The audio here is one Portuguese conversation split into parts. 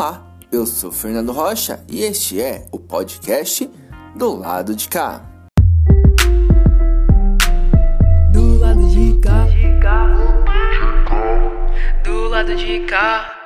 Olá, eu sou Fernando Rocha e este é o podcast do lado de cá. Do lado de cá. Do lado de cá.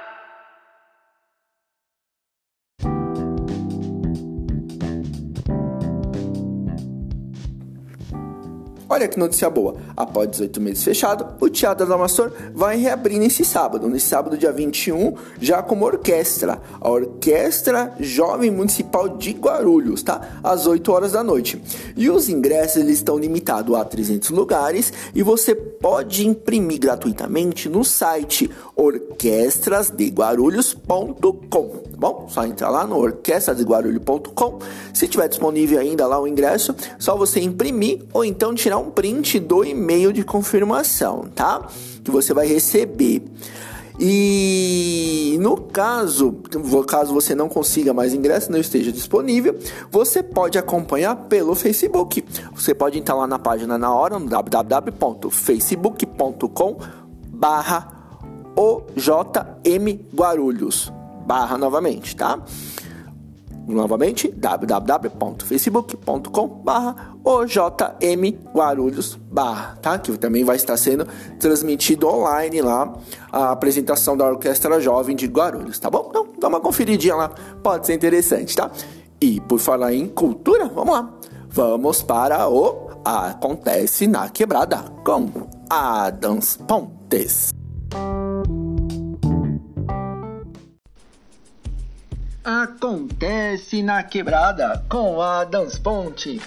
Olha que notícia boa. Após 18 meses fechado, o Teatro da Amastor vai reabrir nesse sábado, nesse sábado, dia 21, já como orquestra. A Orquestra Jovem Municipal de Guarulhos, tá? Às 8 horas da noite. E os ingressos eles estão limitados a 300 lugares e você pode imprimir gratuitamente no site orquestrasdeguarulhos.com, tá bom? Só entrar lá no orquestrasdeguarulhos.com. Se tiver disponível ainda lá o ingresso, só você imprimir ou então tirar um print do e-mail de confirmação, tá? Que você vai receber. E no caso, caso você não consiga mais ingresso, não esteja disponível, você pode acompanhar pelo Facebook. Você pode entrar lá na página na hora, no www.facebook.com barra OJM Guarulhos. Barra novamente, tá? Novamente, www.facebook.com barra OJM Guarulhos barra, tá? Que também vai estar sendo transmitido online lá a apresentação da Orquestra Jovem de Guarulhos, tá bom? Então, dá uma conferidinha lá, pode ser interessante, tá? E por falar em cultura, vamos lá. Vamos para o Acontece na Quebrada com Adams Pontes. Acontece na Quebrada com Adams Pontes.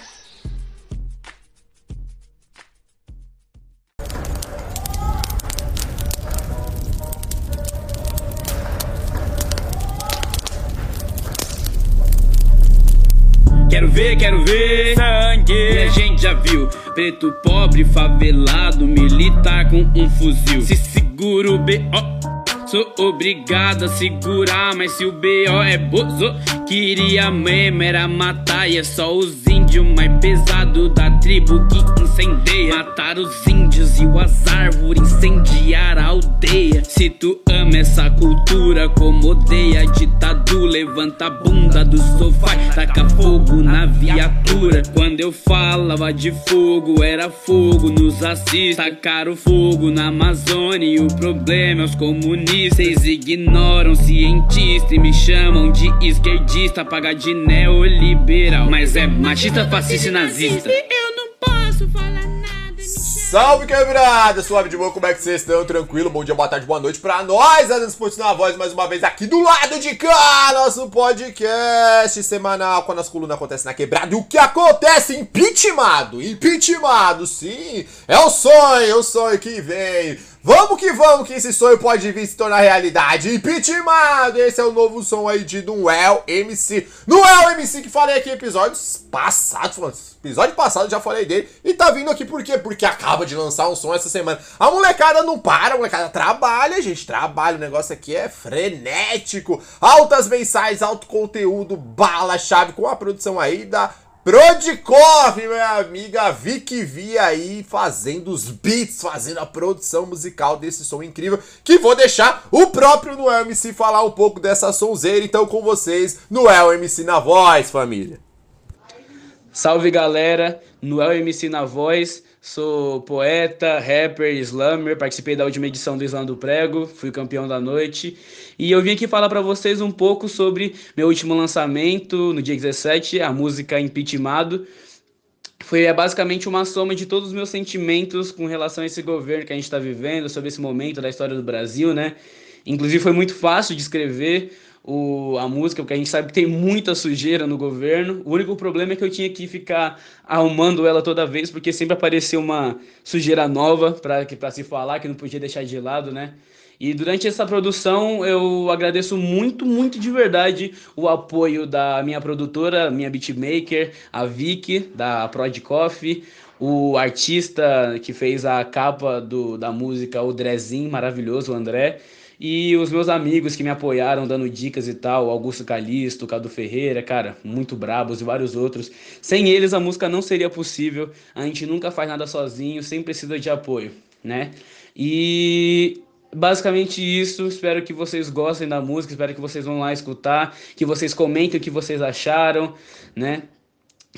Quero ver, quero ver sangue. E a gente já viu preto pobre, favelado, militar com um fuzil. Se segura o B.O. Sou obrigado a segurar, mas se o B.O. é bozo, queria mesmo era matar. E é só os índios mais pesados da tribo que incendeia. Matar os índios e as árvores, incendiar a aldeia. Se tu ama essa cultura como odeia, ditadura, levanta a bunda do sofá, taca fogo na viatura. Quando eu falava de fogo, era fogo nos assis. Tacaram fogo na Amazônia e o problema é os comunistas. Ignoram cientista e me chamam de esquerdista, paga de neoliberal. Mas é machista, fascista e nazista. Eu não posso falar nada. Salve quebrada, suave de boa, como é que vocês estão? Tranquilo? Bom dia, boa tarde, boa noite pra nós, Adams Pontes na voz, mais uma vez aqui do lado de cá, nosso podcast semanal, quando as colunas acontecem na quebrada. E o que acontece? Impeachmentado, impeachmentado, sim, é o sonho, é o sonho que vem. Vamos que vamos, que esse sonho pode vir se tornar realidade. Impeachment! Esse é o novo som aí de Noel MC. Noel MC que falei aqui em episódios passados, episódio passado já falei dele. E tá vindo aqui por quê? Porque acaba de lançar um som essa semana. A molecada não para, a molecada trabalha, gente. Trabalha, o negócio aqui é frenético. Altas mensais, alto conteúdo, bala, chave, com a produção aí da Prodikov, minha amiga Vicky Vi aí fazendo os beats, fazendo a produção musical desse som incrível, que vou deixar o próprio Noel MC falar um pouco dessa sonzeira, então com vocês, Noel MC na voz, família. Salve galera, Noel MC na voz, sou poeta, rapper, slammer, participei da última edição do Slam do Prego, fui campeão da noite e eu vim aqui falar para vocês um pouco sobre meu último lançamento no dia 17, a música Impeachmentado. Foi é, basicamente uma soma de todos os meus sentimentos com relação a esse governo que a gente está vivendo, sobre esse momento da história do Brasil, né? Inclusive foi muito fácil de escrever, o, a música, porque a gente sabe que tem muita sujeira no governo. O único problema é que eu tinha que ficar arrumando ela toda vez, porque sempre aparecia uma sujeira nova para se falar, que não podia deixar de lado, né? E durante essa produção eu agradeço muito, muito de verdade o apoio da minha produtora, minha beatmaker, a Vicky, da Prod Coffee, o artista que fez a capa do, da música, o Drezinho, maravilhoso, o André. E os meus amigos que me apoiaram dando dicas e tal, Augusto Calisto, Cadu Ferreira, cara, muito brabos e vários outros. Sem eles a música não seria possível. A gente nunca faz nada sozinho, sempre precisa de apoio, né? E basicamente isso. Espero que vocês gostem da música, espero que vocês vão lá escutar, que vocês comentem o que vocês acharam, né?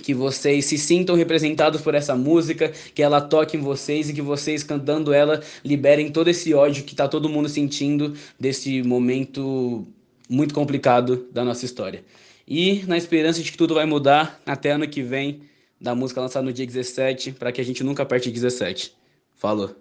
Que vocês se sintam representados por essa música, que ela toque em vocês e que vocês cantando ela liberem todo esse ódio que tá todo mundo sentindo desse momento muito complicado da nossa história. E na esperança de que tudo vai mudar até ano que vem, da música lançada no dia 17, para que a gente nunca aperte 17. Falou.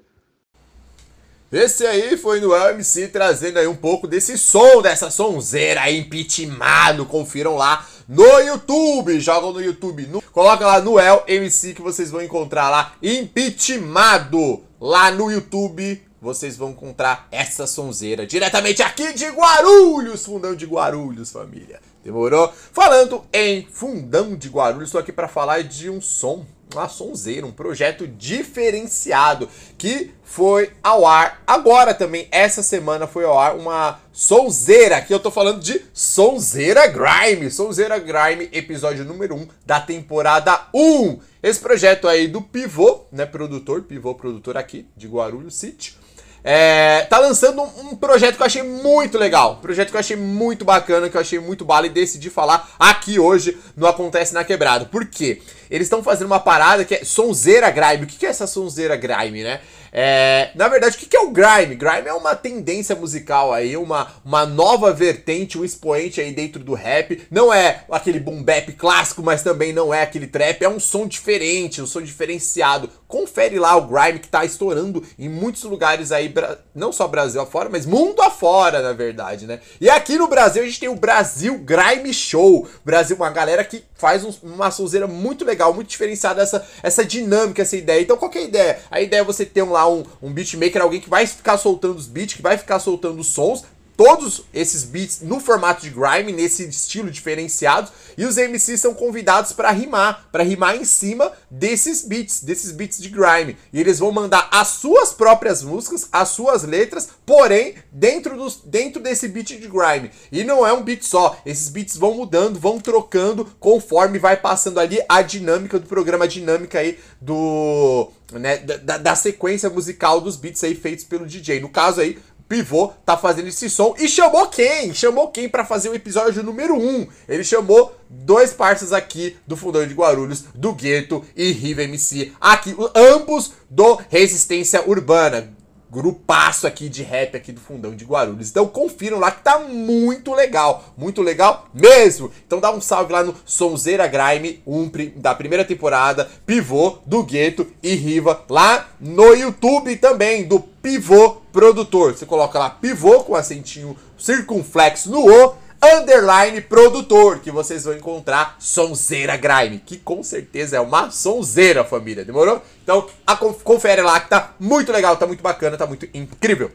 Esse aí foi no LMC trazendo aí um pouco desse som, dessa sonzeira aí, impeachmentado. Confiram lá no YouTube. Jogam no YouTube. No, coloca lá no LMC que vocês vão encontrar lá, impeachmentado. Lá no YouTube vocês vão encontrar essa sonzeira diretamente aqui de Guarulhos, fundão de Guarulhos, família. Demorou? Falando em fundão de Guarulhos, estou aqui para falar de um som uma sonzeira, um projeto diferenciado que foi ao ar agora também, essa semana foi ao ar uma sonzeira, que eu tô falando de Sonzeira Grime, Sonzeira Grime, episódio número 1 da temporada 1. Esse projeto aí do Pivô, né, produtor, Pivô produtor aqui de Guarulhos City. É, tá lançando um, projeto que eu achei muito legal. Um projeto que eu achei muito bacana, que eu achei muito bala e decidi falar aqui hoje no Acontece na Quebrada. Por quê? Eles estão fazendo uma parada que é sonzeira grime. O que é essa sonzeira grime, né? É, na verdade, o que é o grime? Grime é uma tendência musical aí, uma, uma nova vertente, um expoente aí dentro do rap. Não é aquele boom bap clássico, mas também não é aquele trap. É um som diferente, um som diferenciado. Confere lá o grime que tá estourando em muitos lugares aí, não só Brasil afora, mas mundo afora, na verdade, né? E aqui no Brasil a gente tem o Brasil Grime Show. Brasil, uma galera que faz um, uma sonzeira muito legal, muito diferenciada essa, essa dinâmica, essa ideia. Então qual é a ideia? A ideia é você ter um, lá um, um beatmaker, alguém que vai ficar soltando os beats, que vai ficar soltando os sons, todos esses beats no formato de grime, nesse estilo diferenciado, e os MCs são convidados para rimar, para rimar em cima desses beats, desses beats de grime. E eles vão mandar as suas próprias músicas, as suas letras, porém dentro, dos, dentro desse beat de grime. E não é um beat só, esses beats vão mudando, vão trocando conforme vai passando ali a dinâmica do programa, a dinâmica aí do. Né, da, da sequência musical dos beats aí feitos pelo DJ. No caso aí, Pivô tá fazendo esse som e chamou quem? Chamou quem para fazer o episódio número 1? Ele chamou dois parceiros aqui do Fundão de Guarulhos, do Gueto e Riva MC, aqui, ambos do Resistência Urbana grupaço aqui de rap aqui do fundão de Guarulhos. Então confiram lá que tá muito legal, muito legal mesmo. Então dá um salve lá no Sonzeira Grime, um da primeira temporada, Pivô do Gueto e Riva lá no YouTube também do Pivô Produtor. Você coloca lá Pivô com acentinho circunflexo no O underline produtor, que vocês vão encontrar Sonzeira Grime, que com certeza é uma sonzeira, família, demorou? Então, a, confere lá que tá muito legal, tá muito bacana, tá muito incrível.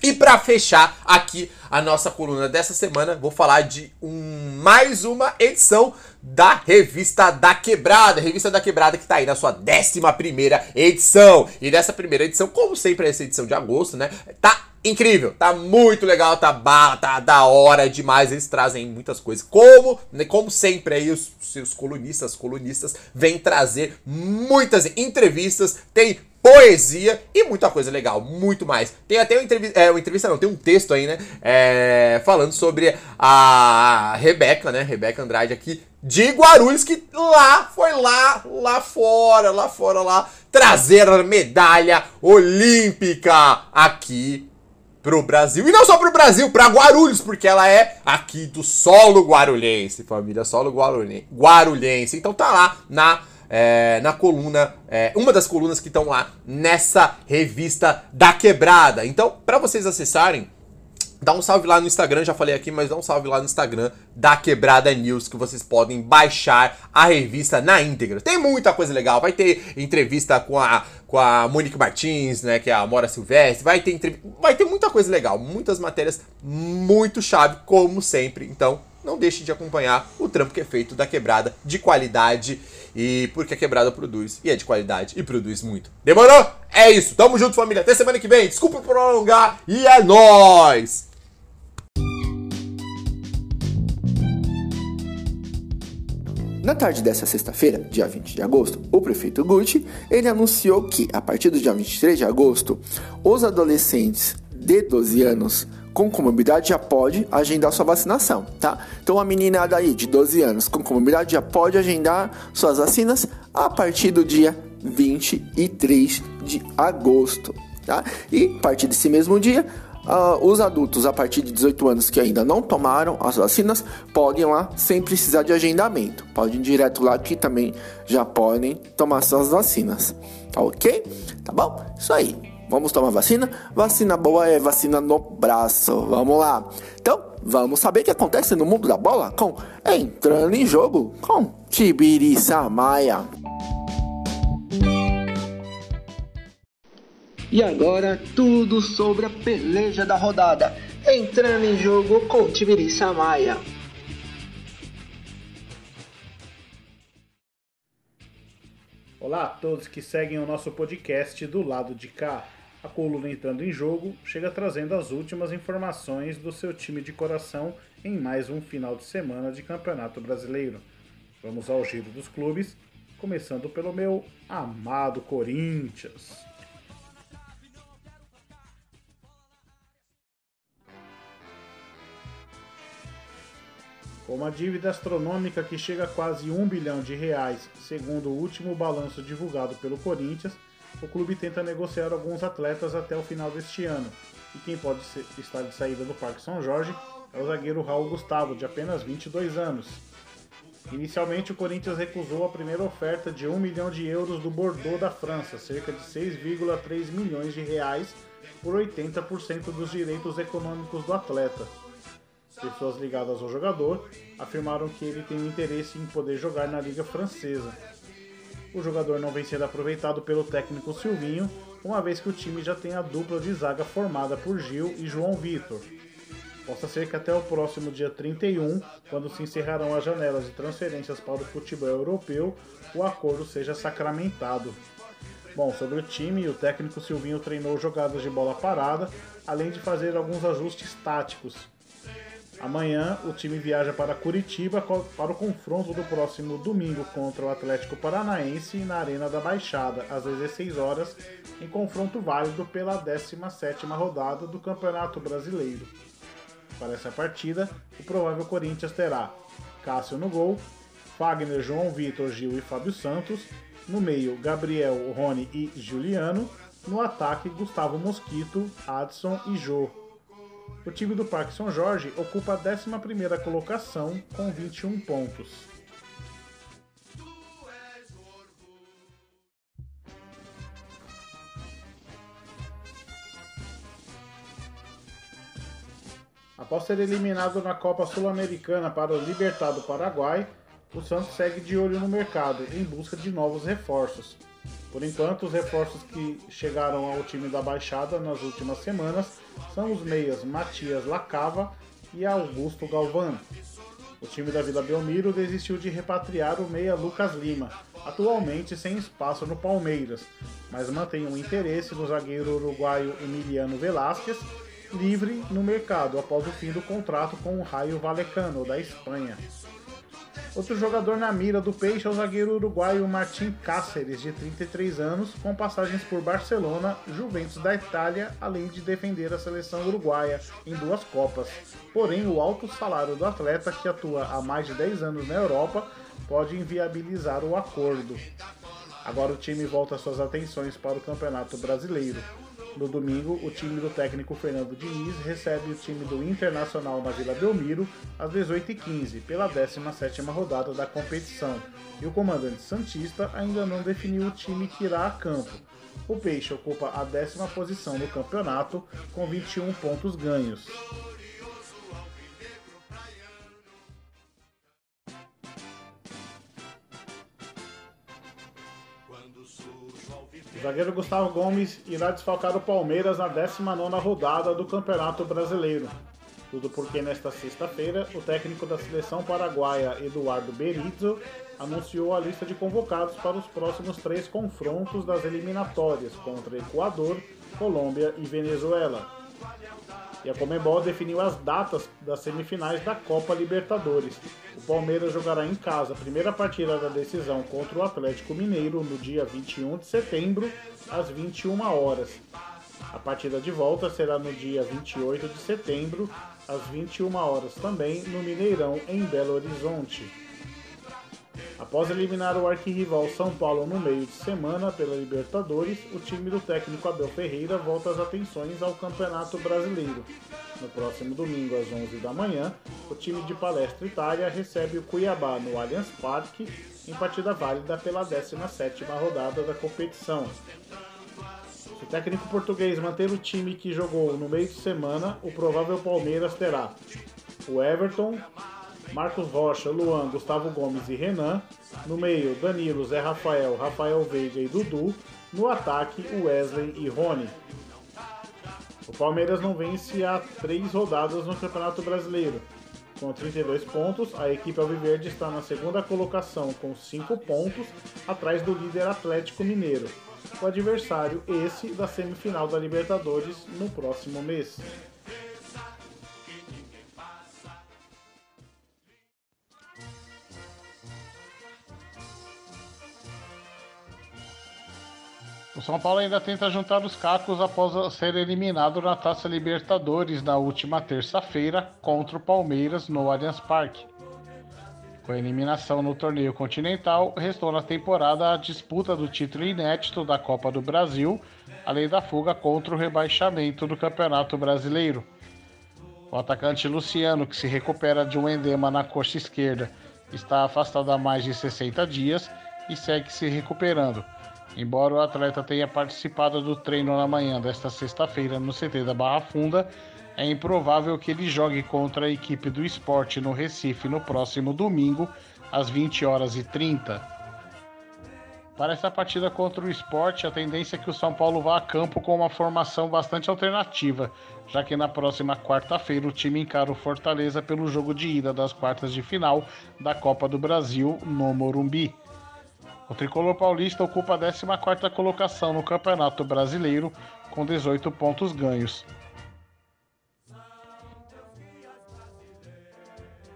E para fechar aqui a nossa coluna dessa semana, vou falar de um, mais uma edição da Revista da Quebrada. Revista da Quebrada que tá aí na sua 11 primeira edição. E nessa primeira edição, como sempre essa edição de agosto, né, tá incrível, tá muito legal, tá, ba tá da hora demais. Eles trazem muitas coisas. Como, né, como sempre aí os seus colunistas, colunistas vêm trazer muitas entrevistas, tem poesia e muita coisa legal, muito mais. Tem até uma entrevista, é, uma entrevista não, tem um texto aí, né, é, falando sobre a Rebeca, né, Rebeca Andrade aqui de Guarulhos, que lá, foi lá, lá fora, lá fora, lá, trazer a medalha olímpica aqui pro Brasil. E não só pro Brasil, pra Guarulhos, porque ela é aqui do solo guarulhense, família, solo guarulhense. Então tá lá na, é, na coluna, é, uma das colunas que estão lá nessa revista da quebrada. Então, para vocês acessarem, Dá um salve lá no Instagram, já falei aqui, mas dá um salve lá no Instagram da Quebrada News, que vocês podem baixar a revista na íntegra. Tem muita coisa legal, vai ter entrevista com a, com a Monique Martins, né, que é a Mora Silvestre, vai ter, vai ter muita coisa legal, muitas matérias muito chave, como sempre. Então, não deixe de acompanhar o trampo que é feito da Quebrada de qualidade e porque a Quebrada produz e é de qualidade e produz muito. Demorou? É isso. Tamo junto, família. Até semana que vem. Desculpa prolongar e é nóis! Na tarde dessa sexta-feira, dia 20 de agosto, o prefeito Gucci, ele anunciou que a partir do dia 23 de agosto, os adolescentes de 12 anos com comorbidade já pode agendar sua vacinação, tá? Então a meninada aí de 12 anos com comorbidade já pode agendar suas vacinas a partir do dia 23 de agosto, tá? E a partir desse mesmo dia, uh, os adultos a partir de 18 anos que ainda não tomaram as vacinas podem lá sem precisar de agendamento. Podem ir direto lá que também já podem tomar suas vacinas, tá ok? Tá bom? Isso aí. Vamos tomar vacina? Vacina boa é vacina no braço. Vamos lá. Então, vamos saber o que acontece no mundo da bola com Entrando em Jogo com Tibiriça Maia. E agora, tudo sobre a peleja da rodada. Entrando em jogo com Tibiriça Maia. Olá a todos que seguem o nosso podcast do lado de cá. A coluna entrando em jogo chega trazendo as últimas informações do seu time de coração em mais um final de semana de Campeonato Brasileiro. Vamos ao giro dos clubes, começando pelo meu amado Corinthians. Uma dívida astronômica que chega a quase um bilhão de reais, segundo o último balanço divulgado pelo Corinthians, o clube tenta negociar alguns atletas até o final deste ano. E quem pode estar de saída do Parque São Jorge é o zagueiro Raul Gustavo, de apenas 22 anos. Inicialmente, o Corinthians recusou a primeira oferta de 1 milhão de euros do Bordeaux da França, cerca de 6,3 milhões de reais, por 80% dos direitos econômicos do atleta pessoas ligadas ao jogador afirmaram que ele tem interesse em poder jogar na Liga Francesa. O jogador não vem sendo aproveitado pelo técnico Silvinho, uma vez que o time já tem a dupla de zaga formada por Gil e João Vitor. Possa ser que até o próximo dia 31, quando se encerrarão as janelas de transferências para o futebol europeu, o acordo seja sacramentado. Bom, sobre o time, o técnico Silvinho treinou jogadas de bola parada, além de fazer alguns ajustes táticos. Amanhã o time viaja para Curitiba para o confronto do próximo domingo contra o Atlético Paranaense na Arena da Baixada, às 16 horas, em confronto válido pela 17ª rodada do Campeonato Brasileiro. Para essa partida, o provável Corinthians terá Cássio no gol, Fagner, João Vitor, Gil e Fábio Santos, no meio Gabriel, Rony e Juliano, no ataque Gustavo Mosquito, Adson e Jô. O time do Parque São Jorge ocupa a 11ª colocação com 21 pontos. Após ser eliminado na Copa Sul-Americana para o Libertad do Paraguai, o Santos segue de olho no mercado em busca de novos reforços. Por enquanto, os reforços que chegaram ao time da Baixada nas últimas semanas são os meias Matias Lacava e Augusto Galvão. O time da Vila Belmiro desistiu de repatriar o meia Lucas Lima, atualmente sem espaço no Palmeiras, mas mantém um interesse no zagueiro uruguaio Emiliano Velásquez, livre no mercado após o fim do contrato com o Raio Valecano, da Espanha. Outro jogador na mira do Peixe é o zagueiro uruguaio Martim Cáceres, de 33 anos, com passagens por Barcelona, Juventus da Itália, além de defender a seleção uruguaia em duas Copas. Porém, o alto salário do atleta, que atua há mais de 10 anos na Europa, pode inviabilizar o acordo. Agora o time volta suas atenções para o Campeonato Brasileiro. No domingo, o time do técnico Fernando Diniz recebe o time do Internacional na Vila Belmiro às 18h15, pela 17ª rodada da competição. E o comandante Santista ainda não definiu o time que irá a campo. O Peixe ocupa a décima posição no campeonato, com 21 pontos ganhos. O zagueiro Gustavo Gomes irá desfalcar o Palmeiras na 19 rodada do Campeonato Brasileiro. Tudo porque nesta sexta-feira, o técnico da seleção paraguaia, Eduardo Berizzo, anunciou a lista de convocados para os próximos três confrontos das eliminatórias contra Equador, Colômbia e Venezuela. E a Comebol definiu as datas das semifinais da Copa Libertadores. O Palmeiras jogará em casa a primeira partida da decisão contra o Atlético Mineiro no dia 21 de setembro, às 21 horas. A partida de volta será no dia 28 de setembro, às 21 horas também, no Mineirão, em Belo Horizonte. Após eliminar o arquirrival São Paulo no meio de semana pela Libertadores, o time do técnico Abel Ferreira volta as atenções ao Campeonato Brasileiro. No próximo domingo, às 11 da manhã, o time de Palestra Itália recebe o Cuiabá no Allianz Parque, em partida válida pela 17ª rodada da competição. Se o técnico português manter o time que jogou no meio de semana, o provável Palmeiras terá o Everton, Marcos Rocha, Luan, Gustavo Gomes e Renan. No meio, Danilo, Zé Rafael, Rafael Veiga e Dudu. No ataque, Wesley e Rony. O Palmeiras não vence há três rodadas no Campeonato Brasileiro. Com 32 pontos, a equipe alviverde está na segunda colocação com 5 pontos, atrás do líder Atlético Mineiro. O adversário esse da semifinal da Libertadores no próximo mês. O São Paulo ainda tenta juntar os cacos após ser eliminado na Taça Libertadores na última terça-feira contra o Palmeiras no Allianz Parque. Com a eliminação no torneio continental, restou na temporada a disputa do título inédito da Copa do Brasil, além da fuga contra o rebaixamento do Campeonato Brasileiro. O atacante Luciano, que se recupera de um endema na coxa esquerda, está afastado há mais de 60 dias e segue se recuperando. Embora o atleta tenha participado do treino na manhã desta sexta-feira no CT da Barra Funda, é improvável que ele jogue contra a equipe do esporte no Recife no próximo domingo, às 20 horas e 30. Para essa partida contra o esporte, a tendência é que o São Paulo vá a campo com uma formação bastante alternativa, já que na próxima quarta-feira o time encara o Fortaleza pelo jogo de ida das quartas de final da Copa do Brasil no Morumbi. O tricolor paulista ocupa a 14ª colocação no Campeonato Brasileiro com 18 pontos ganhos.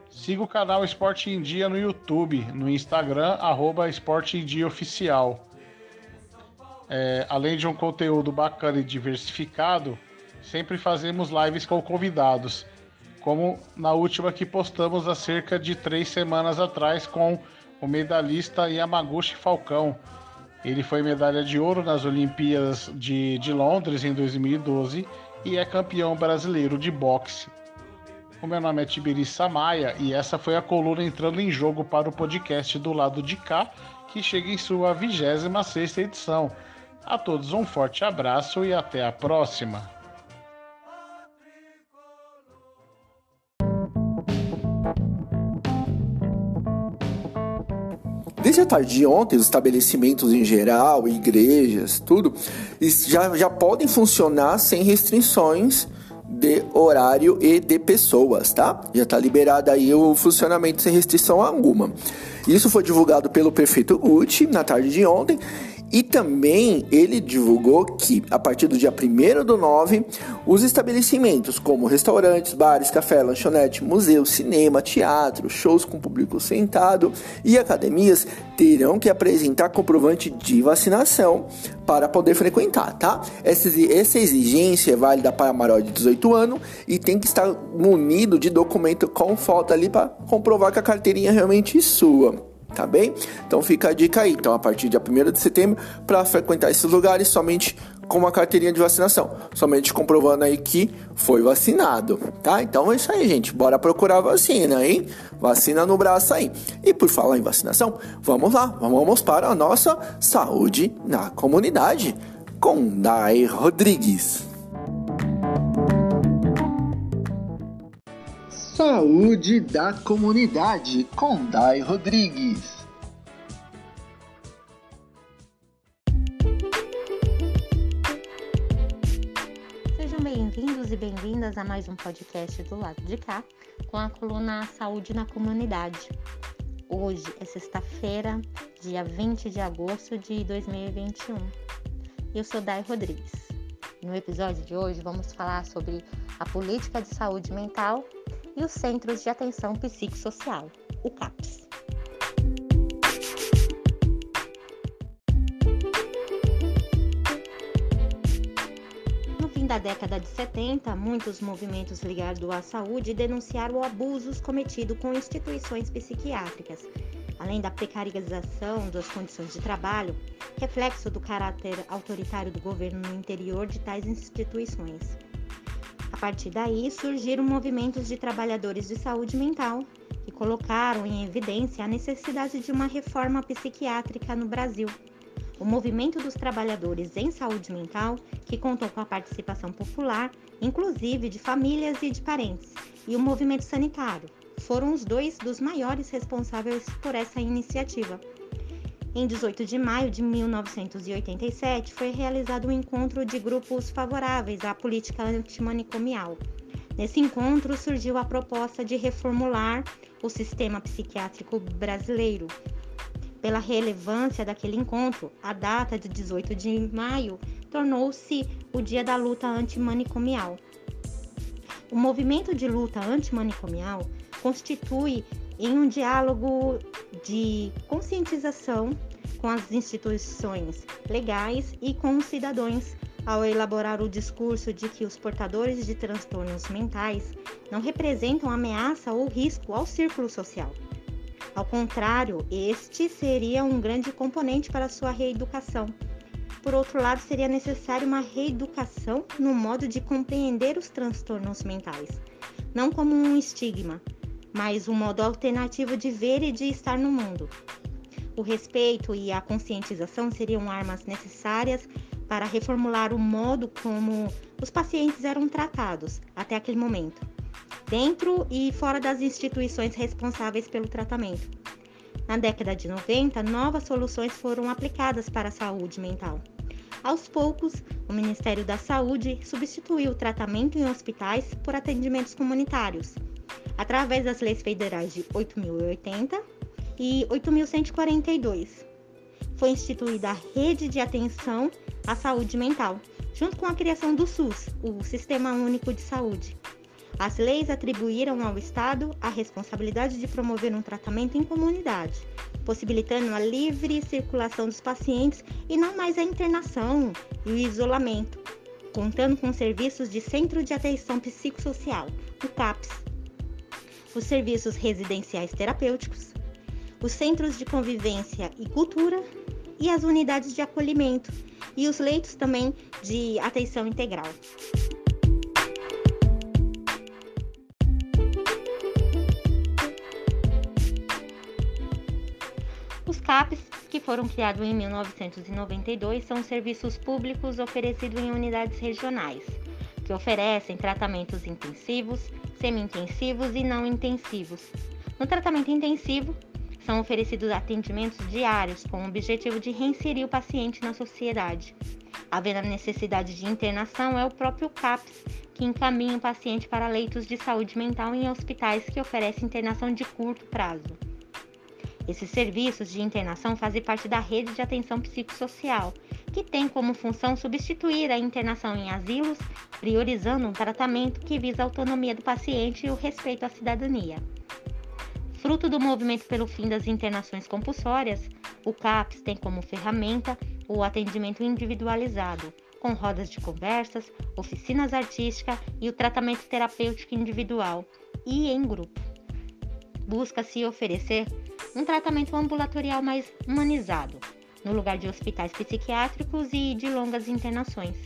Siga o canal Esporte em Dia no YouTube, no Instagram, arroba Esporte em Dia Oficial. É, além de um conteúdo bacana e diversificado, sempre fazemos lives com convidados, como na última que postamos há cerca de três semanas atrás com o medalhista Yamaguchi Falcão. Ele foi medalha de ouro nas Olimpíadas de, de Londres em 2012 e é campeão brasileiro de boxe. O meu nome é Tiberi Samaia e essa foi a coluna entrando em jogo para o podcast do lado de cá, que chega em sua 26 edição. A todos um forte abraço e até a próxima. Desde a tarde de ontem, os estabelecimentos em geral, igrejas, tudo, já, já podem funcionar sem restrições de horário e de pessoas, tá? Já está liberado aí o funcionamento sem restrição alguma. Isso foi divulgado pelo prefeito Uti na tarde de ontem e também ele divulgou que, a partir do dia 1 do 9, os estabelecimentos como restaurantes, bares, café, lanchonete, museu, cinema, teatro, shows com público sentado e academias terão que apresentar comprovante de vacinação para poder frequentar, tá? Essa, exigência é válida para maior de 18 anos e tem que estar munido de documento com foto ali para comprovar que a carteirinha é realmente sua tá bem? Então fica a dica aí. Então, a partir de 1 de setembro, para frequentar esses lugares, somente com uma carteirinha de vacinação, somente comprovando aí que foi vacinado, tá? Então é isso aí, gente. Bora procurar vacina, hein? Vacina no braço aí. E por falar em vacinação, vamos lá, vamos para a nossa saúde na comunidade com Dai Rodrigues. Saúde da Comunidade com Dai Rodrigues. Sejam bem-vindos e bem-vindas a mais um podcast do lado de cá com a coluna Saúde na Comunidade. Hoje é sexta-feira, dia 20 de agosto de 2021. Eu sou Dai Rodrigues. No episódio de hoje vamos falar sobre a política de saúde mental e os Centros de Atenção Psicossocial, o CAPS. No fim da década de 70, muitos movimentos ligados à saúde denunciaram abusos cometidos com instituições psiquiátricas, além da precarização das condições de trabalho, reflexo do caráter autoritário do governo no interior de tais instituições. Partir daí surgiram movimentos de trabalhadores de saúde mental que colocaram em evidência a necessidade de uma reforma psiquiátrica no Brasil. O movimento dos trabalhadores em saúde mental, que contou com a participação popular, inclusive de famílias e de parentes, e o movimento sanitário, foram os dois dos maiores responsáveis por essa iniciativa. Em 18 de maio de 1987, foi realizado um encontro de grupos favoráveis à política antimanicomial. Nesse encontro surgiu a proposta de reformular o sistema psiquiátrico brasileiro. Pela relevância daquele encontro, a data de 18 de maio tornou-se o Dia da Luta Antimanicomial. O movimento de luta antimanicomial constitui em um diálogo de conscientização com as instituições legais e com os cidadãos ao elaborar o discurso de que os portadores de transtornos mentais não representam ameaça ou risco ao círculo social. Ao contrário, este seria um grande componente para sua reeducação. Por outro lado, seria necessária uma reeducação no modo de compreender os transtornos mentais, não como um estigma, mas um modo alternativo de ver e de estar no mundo. O respeito e a conscientização seriam armas necessárias para reformular o modo como os pacientes eram tratados até aquele momento, dentro e fora das instituições responsáveis pelo tratamento. Na década de 90, novas soluções foram aplicadas para a saúde mental. Aos poucos, o Ministério da Saúde substituiu o tratamento em hospitais por atendimentos comunitários através das leis federais de 8.080 e 8.142. Foi instituída a Rede de Atenção à Saúde Mental, junto com a criação do SUS, o Sistema Único de Saúde. As leis atribuíram ao Estado a responsabilidade de promover um tratamento em comunidade, possibilitando a livre circulação dos pacientes e não mais a internação e o isolamento, contando com serviços de Centro de Atenção Psicossocial, o CAPS, os serviços residenciais terapêuticos, os centros de convivência e cultura e as unidades de acolhimento e os leitos também de atenção integral. Os CAPs, que foram criados em 1992, são serviços públicos oferecidos em unidades regionais, que oferecem tratamentos intensivos, semi-intensivos e não intensivos. No tratamento intensivo, são oferecidos atendimentos diários com o objetivo de reinserir o paciente na sociedade. Havendo a necessidade de internação, é o próprio CAPS que encaminha o paciente para leitos de saúde mental em hospitais que oferecem internação de curto prazo. Esses serviços de internação fazem parte da rede de atenção psicossocial, que tem como função substituir a internação em asilos, priorizando um tratamento que visa a autonomia do paciente e o respeito à cidadania. Fruto do movimento pelo fim das internações compulsórias, o CAPS tem como ferramenta o atendimento individualizado, com rodas de conversas, oficinas artísticas e o tratamento terapêutico individual e em grupo. Busca-se oferecer um tratamento ambulatorial mais humanizado, no lugar de hospitais psiquiátricos e de longas internações.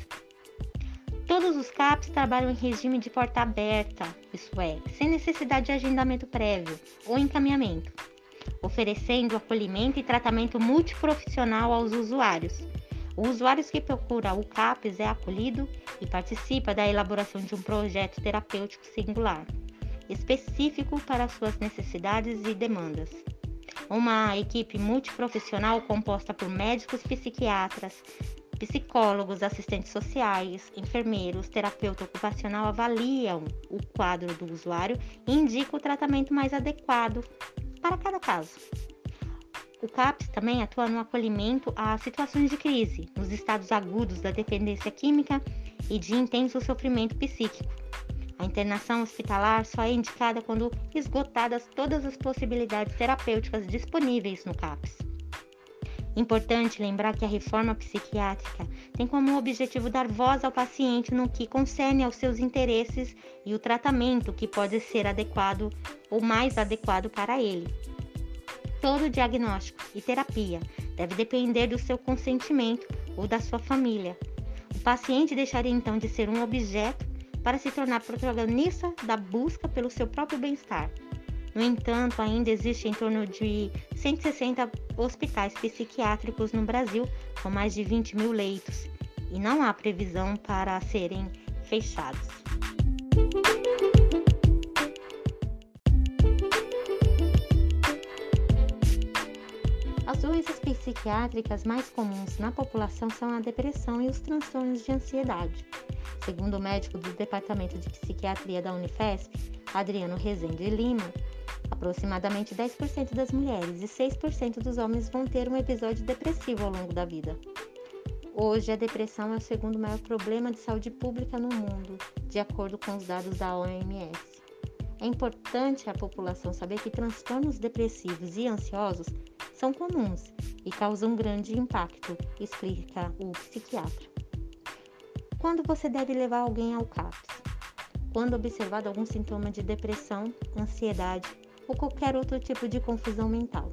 Todos os CAPs trabalham em regime de porta aberta, isso é, sem necessidade de agendamento prévio ou encaminhamento, oferecendo acolhimento e tratamento multiprofissional aos usuários. O usuário que procura o CAPS é acolhido e participa da elaboração de um projeto terapêutico singular, específico para suas necessidades e demandas uma equipe multiprofissional composta por médicos psiquiatras, psicólogos, assistentes sociais, enfermeiros, terapeuta ocupacional avaliam o quadro do usuário e indicam o tratamento mais adequado para cada caso. O CAPS também atua no acolhimento a situações de crise, nos estados agudos da dependência química e de intenso sofrimento psíquico a internação hospitalar só é indicada quando esgotadas todas as possibilidades terapêuticas disponíveis no CAPS. Importante lembrar que a reforma psiquiátrica tem como objetivo dar voz ao paciente no que concerne aos seus interesses e o tratamento que pode ser adequado ou mais adequado para ele. Todo diagnóstico e terapia deve depender do seu consentimento ou da sua família. O paciente deixaria então de ser um objeto para se tornar protagonista da busca pelo seu próprio bem-estar. No entanto, ainda existe em torno de 160 hospitais psiquiátricos no Brasil, com mais de 20 mil leitos, e não há previsão para serem fechados. As doenças psiquiátricas mais comuns na população são a depressão e os transtornos de ansiedade. Segundo o médico do Departamento de Psiquiatria da Unifesp, Adriano Rezende Lima, Aproximadamente 10% das mulheres e 6% dos homens vão ter um episódio depressivo ao longo da vida. Hoje, a depressão é o segundo maior problema de saúde pública no mundo, de acordo com os dados da OMS. É importante a população saber que transtornos depressivos e ansiosos são comuns e causam grande impacto, explica o psiquiatra. Quando você deve levar alguém ao CAPS? Quando observado algum sintoma de depressão, ansiedade ou qualquer outro tipo de confusão mental.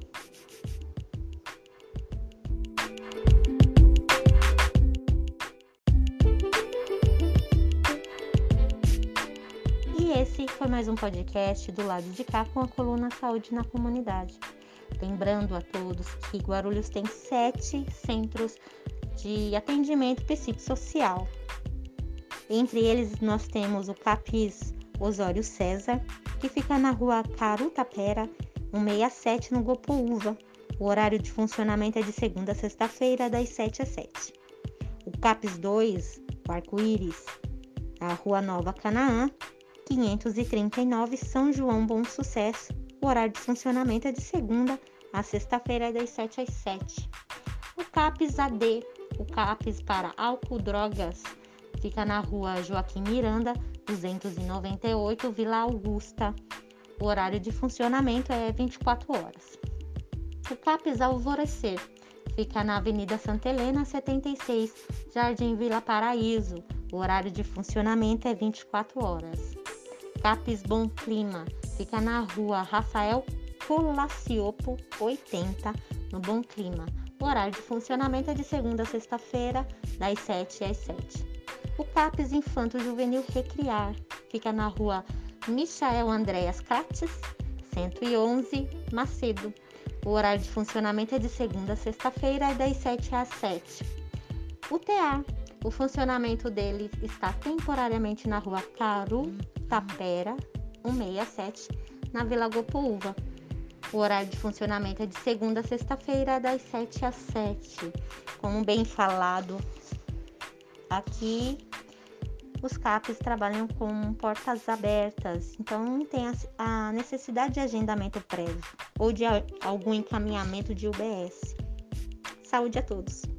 E esse foi mais um podcast do lado de cá com a coluna Saúde na Comunidade. Lembrando a todos que Guarulhos tem sete centros de atendimento psicossocial. Entre eles nós temos o CAPIS Osório César, que fica na rua Caru Tapera, 167, no Gopoúva. O horário de funcionamento é de segunda a sexta-feira, das 7 às 7. O CAPES 2, o Arco-Íris, a Rua Nova Canaã, 539, São João Bom Sucesso. O horário de funcionamento é de segunda a sexta-feira, das 7 às 7. O CAPES AD, o CAPES para álcool drogas, fica na rua Joaquim Miranda, 298 Vila Augusta. O horário de funcionamento é 24 horas. O CAPES Alvorecer fica na Avenida Santa Helena, 76, Jardim Vila Paraíso. O horário de funcionamento é 24 horas. CAPES Bom Clima fica na rua Rafael Colaciopo, 80, no Bom Clima. O horário de funcionamento é de segunda a sexta-feira, das 7 às 7. O CAPES Infanto Juvenil Recriar fica na rua Michael Andréas Cates, 111, Macedo. O horário de funcionamento é de segunda a sexta-feira, das 7 às 7. O TA, o funcionamento dele está temporariamente na rua Caru Tapera, 167, na Vila Gopoúva. O horário de funcionamento é de segunda a sexta-feira, das 7 às 7. Como bem falado Aqui os CAPs trabalham com portas abertas, então não tem a necessidade de agendamento prévio ou de algum encaminhamento de UBS. Saúde a todos!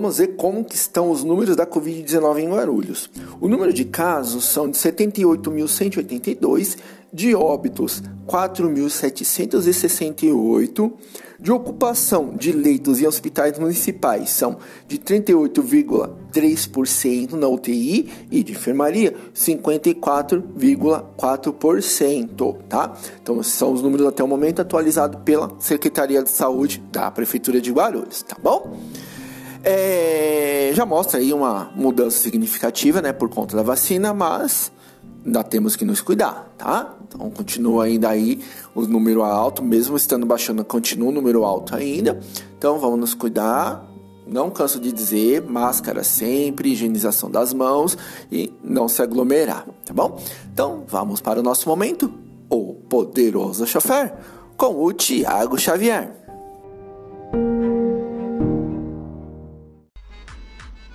Vamos ver como estão os números da Covid-19 em Guarulhos. O número de casos são de 78.182 de óbitos 4.768, de ocupação de leitos em hospitais municipais são de 38,3% na UTI e de enfermaria 54,4%, tá? Então esses são os números até o momento atualizados pela Secretaria de Saúde da Prefeitura de Guarulhos, tá bom? É, já mostra aí uma mudança significativa, né, por conta da vacina, mas ainda temos que nos cuidar, tá? Então continua ainda aí o número alto, mesmo estando baixando, continua o número alto ainda. Então vamos nos cuidar. Não canso de dizer, máscara sempre, higienização das mãos e não se aglomerar, tá bom? Então vamos para o nosso momento, o poderoso chofer, com o Tiago Xavier.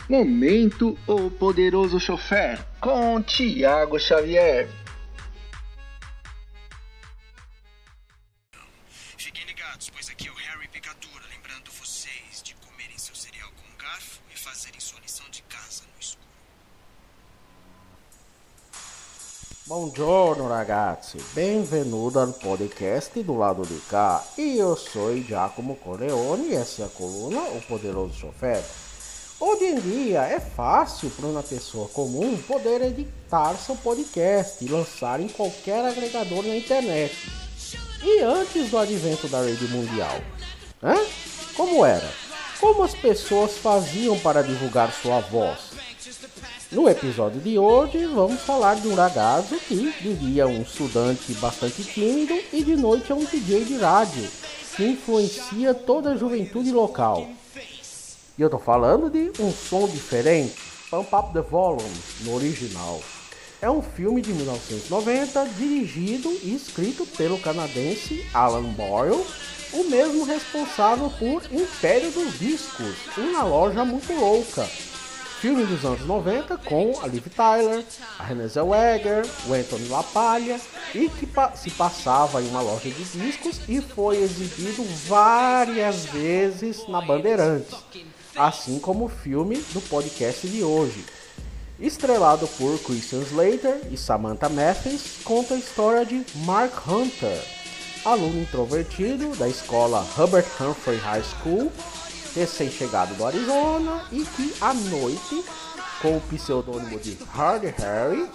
Momento O Poderoso Chofer com Tiago Xavier. Fiquem ligados, pois aqui é o Harry Picadura, lembrando vocês de comerem seu cereal com garfo e fazerem sua lição de casa no escuro. Buongiorno ragazzi, benvenuto al podcast do lado de cá. Io sono Giacomo Corleone e essa é a coluna O Poderoso Chofer. Hoje em dia é fácil para uma pessoa comum poder editar seu podcast e lançar em qualquer agregador na internet. E antes do advento da rede mundial, hã? como era? Como as pessoas faziam para divulgar sua voz? No episódio de hoje, vamos falar de um ragazzo que diria um estudante bastante tímido e de noite é um DJ de rádio que influencia toda a juventude local. E eu tô falando de Um Som Diferente, Pump Up the Volume, no original. É um filme de 1990 dirigido e escrito pelo canadense Alan Boyle, o mesmo responsável por Império dos Discos, uma loja muito louca, filme dos anos 90 com a Liv Tyler, a Renée Zellweger, o Anthony LaPaglia e que pa se passava em uma loja de discos e foi exibido várias vezes na Bandeirantes, assim como o filme do podcast de hoje. Estrelado por Christian Slater e Samantha Mathis, conta a história de Mark Hunter, aluno introvertido da escola Hubert Humphrey High School recém-chegado do Arizona e que à noite, com o pseudônimo de Hard Harry,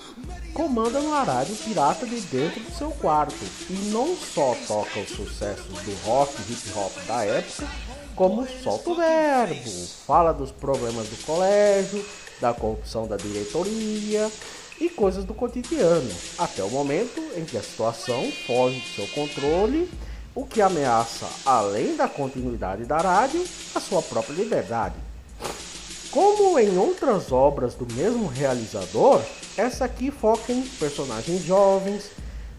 comanda no rádio pirata de dentro do seu quarto e não só toca os sucessos do rock e hip hop da época, como solta o verbo, fala dos problemas do colégio, da corrupção da diretoria e coisas do cotidiano, até o momento em que a situação foge do seu controle o que ameaça, além da continuidade da rádio, a sua própria liberdade. Como em outras obras do mesmo realizador, essa aqui foca em personagens jovens,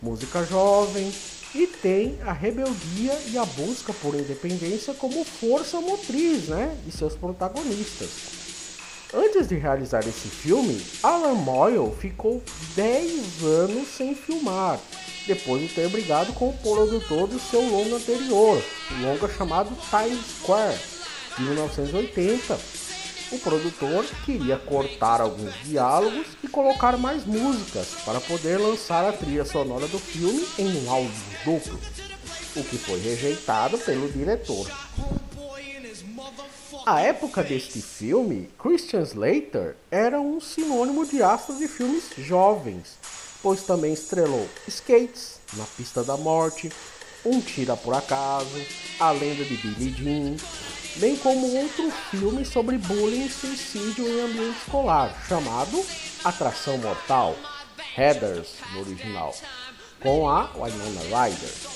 música jovem e tem a rebeldia e a busca por independência como força motriz né, de seus protagonistas. Antes de realizar esse filme, Alan Moyle ficou 10 anos sem filmar depois de ter brigado com o produtor do seu longa anterior, um longa chamado Times Square, de 1980. O produtor queria cortar alguns diálogos e colocar mais músicas para poder lançar a trilha sonora do filme em um áudio duplo, o que foi rejeitado pelo diretor. A época deste filme, Christian Slater era um sinônimo de astro de filmes jovens, pois também estrelou Skates, Na Pista da Morte, Um Tira por Acaso, A Lenda de Billie Jean, bem como outro filme sobre bullying e suicídio em ambiente escolar, chamado Atração Mortal, Headers no original, com a Winona Ryder.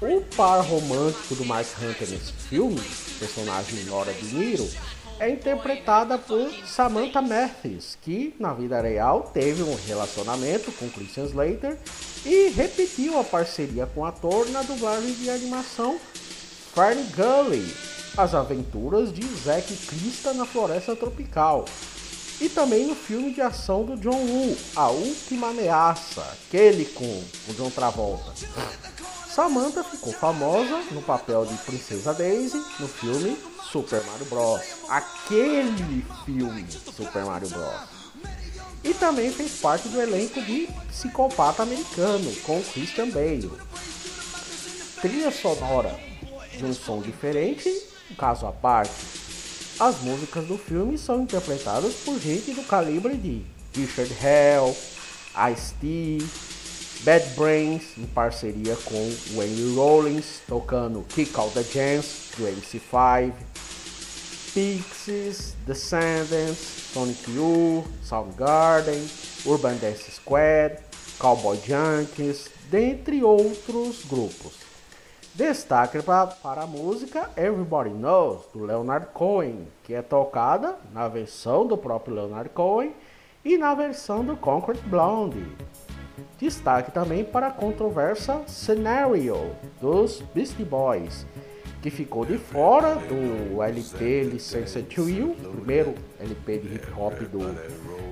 O par romântico do Mark Hunter nesse filme, personagem Nora de Niro, é interpretada por Samantha Mathis, que na vida real teve um relacionamento com Christian Slater e repetiu a parceria com o ator na dublagem de animação Fern Gully, As Aventuras de Zack Krista na Floresta Tropical. E também no filme de ação do John Woo, A Última Ameaça, aquele com o John Travolta. Samantha ficou famosa no papel de Princesa Daisy no filme Super Mario Bros. Aquele filme Super Mario Bros. E também fez parte do elenco de Psicopata Americano com Christian Bale. Trilha sonora de um som diferente, um caso à parte. As músicas do filme são interpretadas por gente do calibre de Richard Hell, Ice-T, Bad Brains em parceria com Wayne Rollins tocando Kick Out the Jams do MC5, Pixies, Descendants, Sonic Youth, Soundgarden, Urban Dance Squad, Cowboy Junkies, dentre outros grupos. Destaque pra, para a música Everybody Knows, do Leonard Cohen, que é tocada na versão do próprio Leonard Cohen e na versão do Concrete Blonde. Destaque também para a controversa Scenario, dos Beastie Boys, que ficou de fora do LP Licença to You, primeiro LP de hip hop do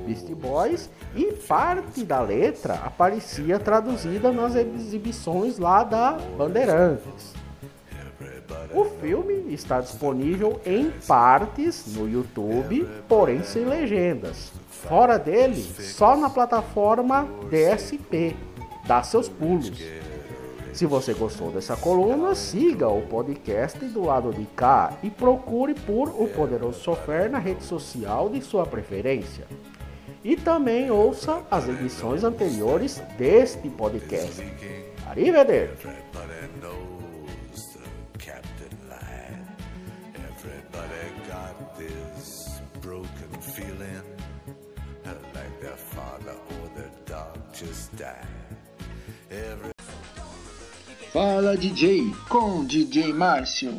Beastie Boys, e parte da letra aparecia traduzida nas exibições lá da Bandeirantes. O filme está disponível em partes no YouTube, porém sem legendas. Fora dele, só na plataforma DSP. Dá seus pulos. Se você gostou dessa coluna, siga o podcast do lado de cá e procure por O Poderoso Sofer na rede social de sua preferência. E também ouça as edições anteriores deste podcast. Arrivederci! Everybody knows the captain lied. Everybody got this broken feeling like their father or their dog just died. Every Fala DJ com DJ Márcio.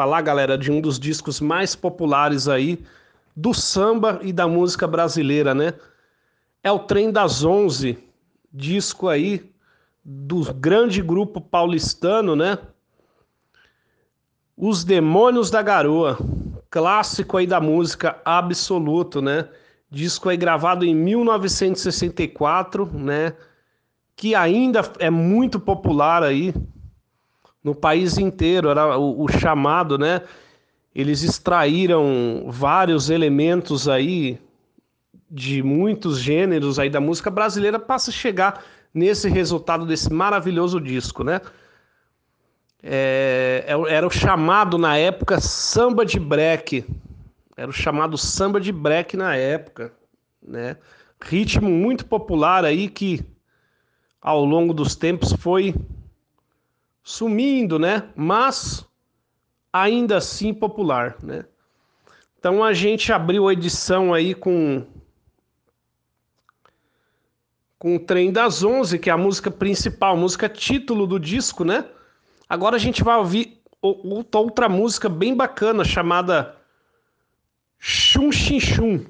Falar, galera, de um dos discos mais populares aí do samba e da música brasileira, né? É o Trem das Onze, disco aí do grande grupo paulistano, né? Os Demônios da Garoa, clássico aí da música absoluto, né? Disco aí gravado em 1964, né? Que ainda é muito popular aí no país inteiro, era o, o chamado, né? Eles extraíram vários elementos aí de muitos gêneros aí da música brasileira para se chegar nesse resultado desse maravilhoso disco, né? É, era o chamado na época samba de break, era o chamado samba de break na época, né? Ritmo muito popular aí que ao longo dos tempos foi sumindo, né? Mas ainda assim popular, né? Então a gente abriu a edição aí com com o Trem das Onze, que é a música principal, a música título do disco, né? Agora a gente vai ouvir outra música bem bacana chamada Chum Chim Chum.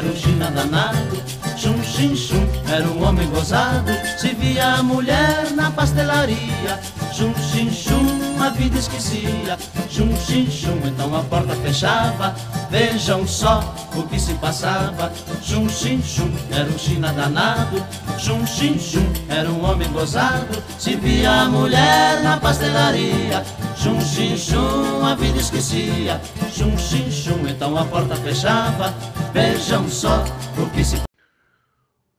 Era um china danado. Chum chum, era um homem gozado. Se via a mulher na pastelaria. Chum chim chum, a vida esquecia. Chum chim chum, então a porta fechava. Vejam só o que se passava. Chum chim chum, era um china danado. Chum chum, era um homem gozado. Se via a mulher na pastelaria. Chum chim chum, a vida esquecia. Chum chim chum, então a porta fechava. Vejam só o que se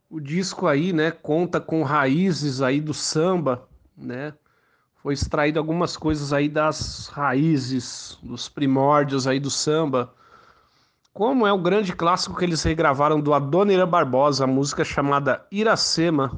O disco aí, né, conta com raízes aí do samba, né? Foi extraído algumas coisas aí das raízes, dos primórdios aí do samba. como é o grande clássico que eles regravaram do Adoniran Barbosa, a música chamada Iracema.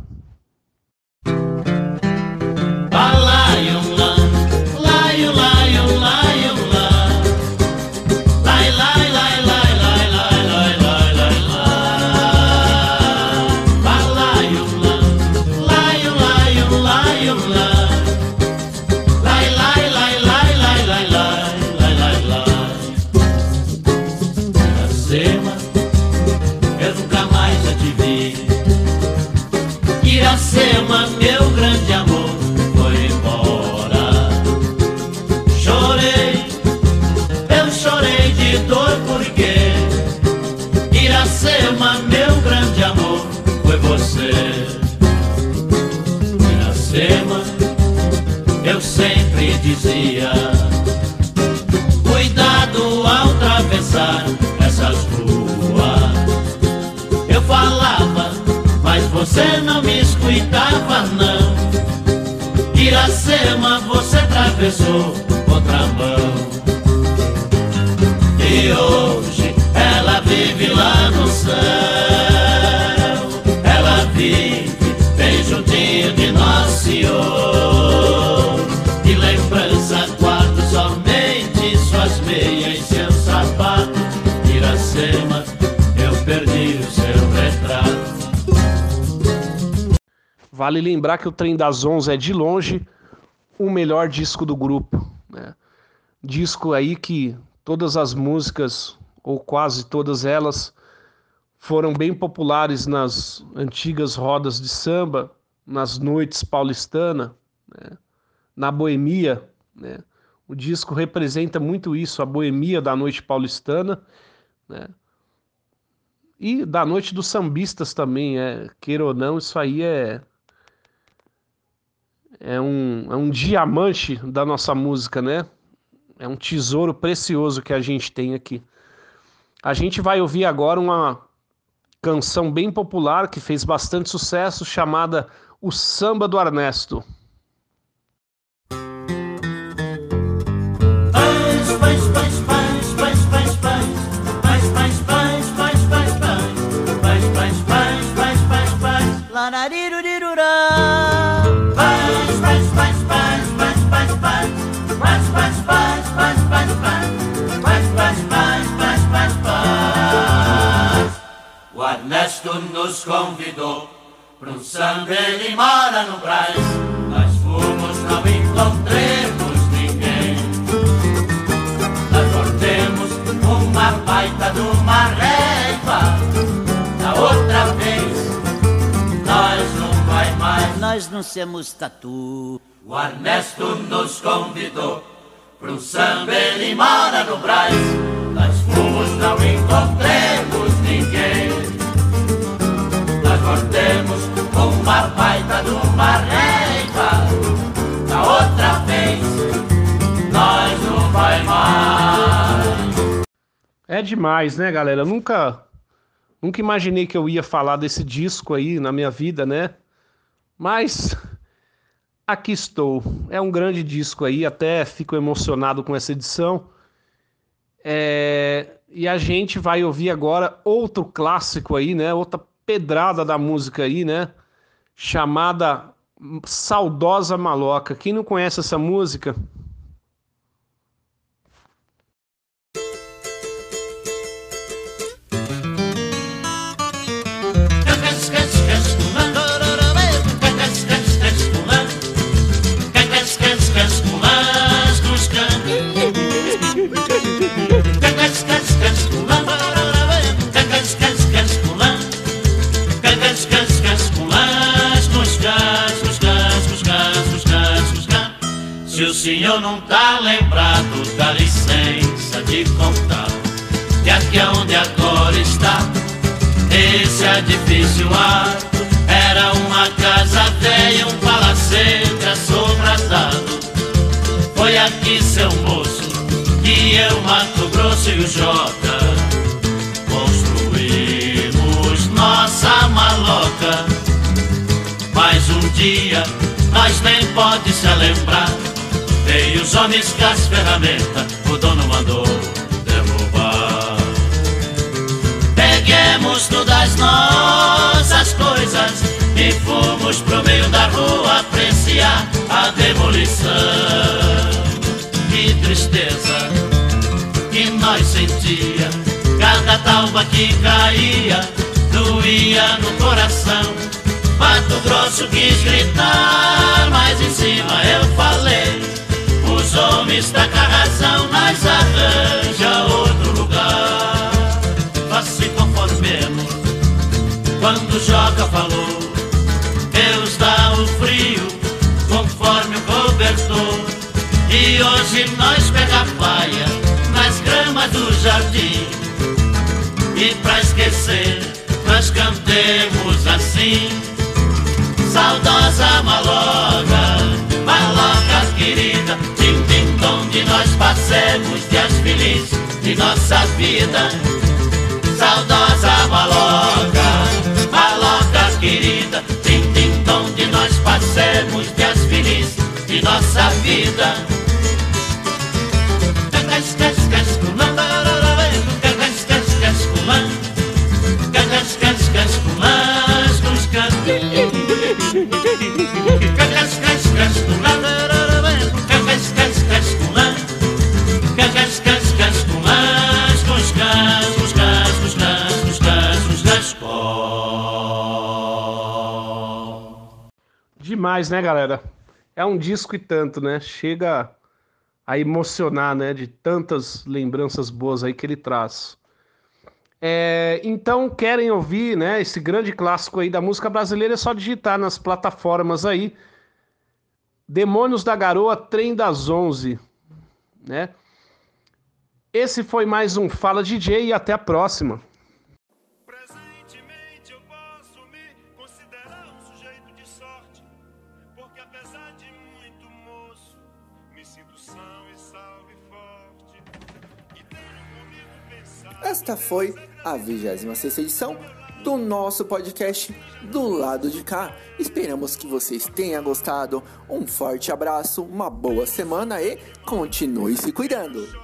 Vale lembrar que o Trem das Onze é de longe o melhor disco do grupo. Né? Disco aí que todas as músicas, ou quase todas elas, foram bem populares nas antigas rodas de samba, nas noites paulistanas, né? na boemia. Né? O disco representa muito isso, a boemia da noite paulistana, né? E da noite dos sambistas também, é, queira ou não, isso aí é é um, é um diamante da nossa música, né? É um tesouro precioso que a gente tem aqui. A gente vai ouvir agora uma canção bem popular que fez bastante sucesso, chamada O Samba do Ernesto. Paz, paz, paz. Paz, paz, paz. O Ernesto nos convidou para um samba, ele mora no Brás. Nós fomos, não encontremos ninguém. Nós voltemos uma baita de uma régua. Da outra vez, nós não vai mais. Nós não somos tatu. O Ernesto nos convidou um samba, ele mora no Brás. Nós fomos, não encontremos ninguém. Nós voltemos uma baita de uma régua. Da outra vez, nós não vai mais. É demais, né, galera? Nunca, nunca imaginei que eu ia falar desse disco aí na minha vida, né? Mas aqui estou. É um grande disco aí, até fico emocionado com essa edição. É, E a gente vai ouvir agora outro clássico aí, né? Outra pedrada da música aí, né? Chamada Saudosa Maloca. Quem não conhece essa música? O senhor não tá lembrado, dá licença de contar que aqui é onde agora está esse edifício alto era uma casa velha, um palacete assombradado. Foi aqui, seu moço, que eu, Mato Grosso e o Jota construímos nossa maloca. Mas um dia nós nem pode se lembrar. Veio os homens com as ferramentas, o dono mandou derrubar. nossas coisas e fomos pro meio da rua apreciar a demolição. Que tristeza que nós sentia, cada talba que caía doía no coração. Mato Grosso quis gritar, mas em cima eu falei. Os homens tá com a razão, nós arranja outro lugar. Nós se conformemos quando Joca falou. Deus dá o frio conforme o cobertor. E hoje nós pega a paia nas gramas do jardim. E pra esquecer, nós cantemos assim. Saudosa maloca, maloca querida, tim tim tom de nós passemos dias felizes de nossa vida. Saudosa maloca, maloca querida, tim tim tom de nós passemos dias felizes de nossa vida. Cas, cas, cas, Demais, né, galera? É um disco e tanto, né? Chega a emocionar, né? De tantas lembranças boas aí que ele traz. É, então, querem ouvir, né? Esse grande clássico aí da música brasileira, é só digitar nas plataformas aí. Demônios da Garoa, Trem das Onze, né? Esse foi mais um Fala DJ e até a próxima. Esta foi a 26 edição do nosso podcast do lado de cá. Esperamos que vocês tenham gostado. Um forte abraço, uma boa semana e continue se cuidando.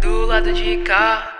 Do lado de cá.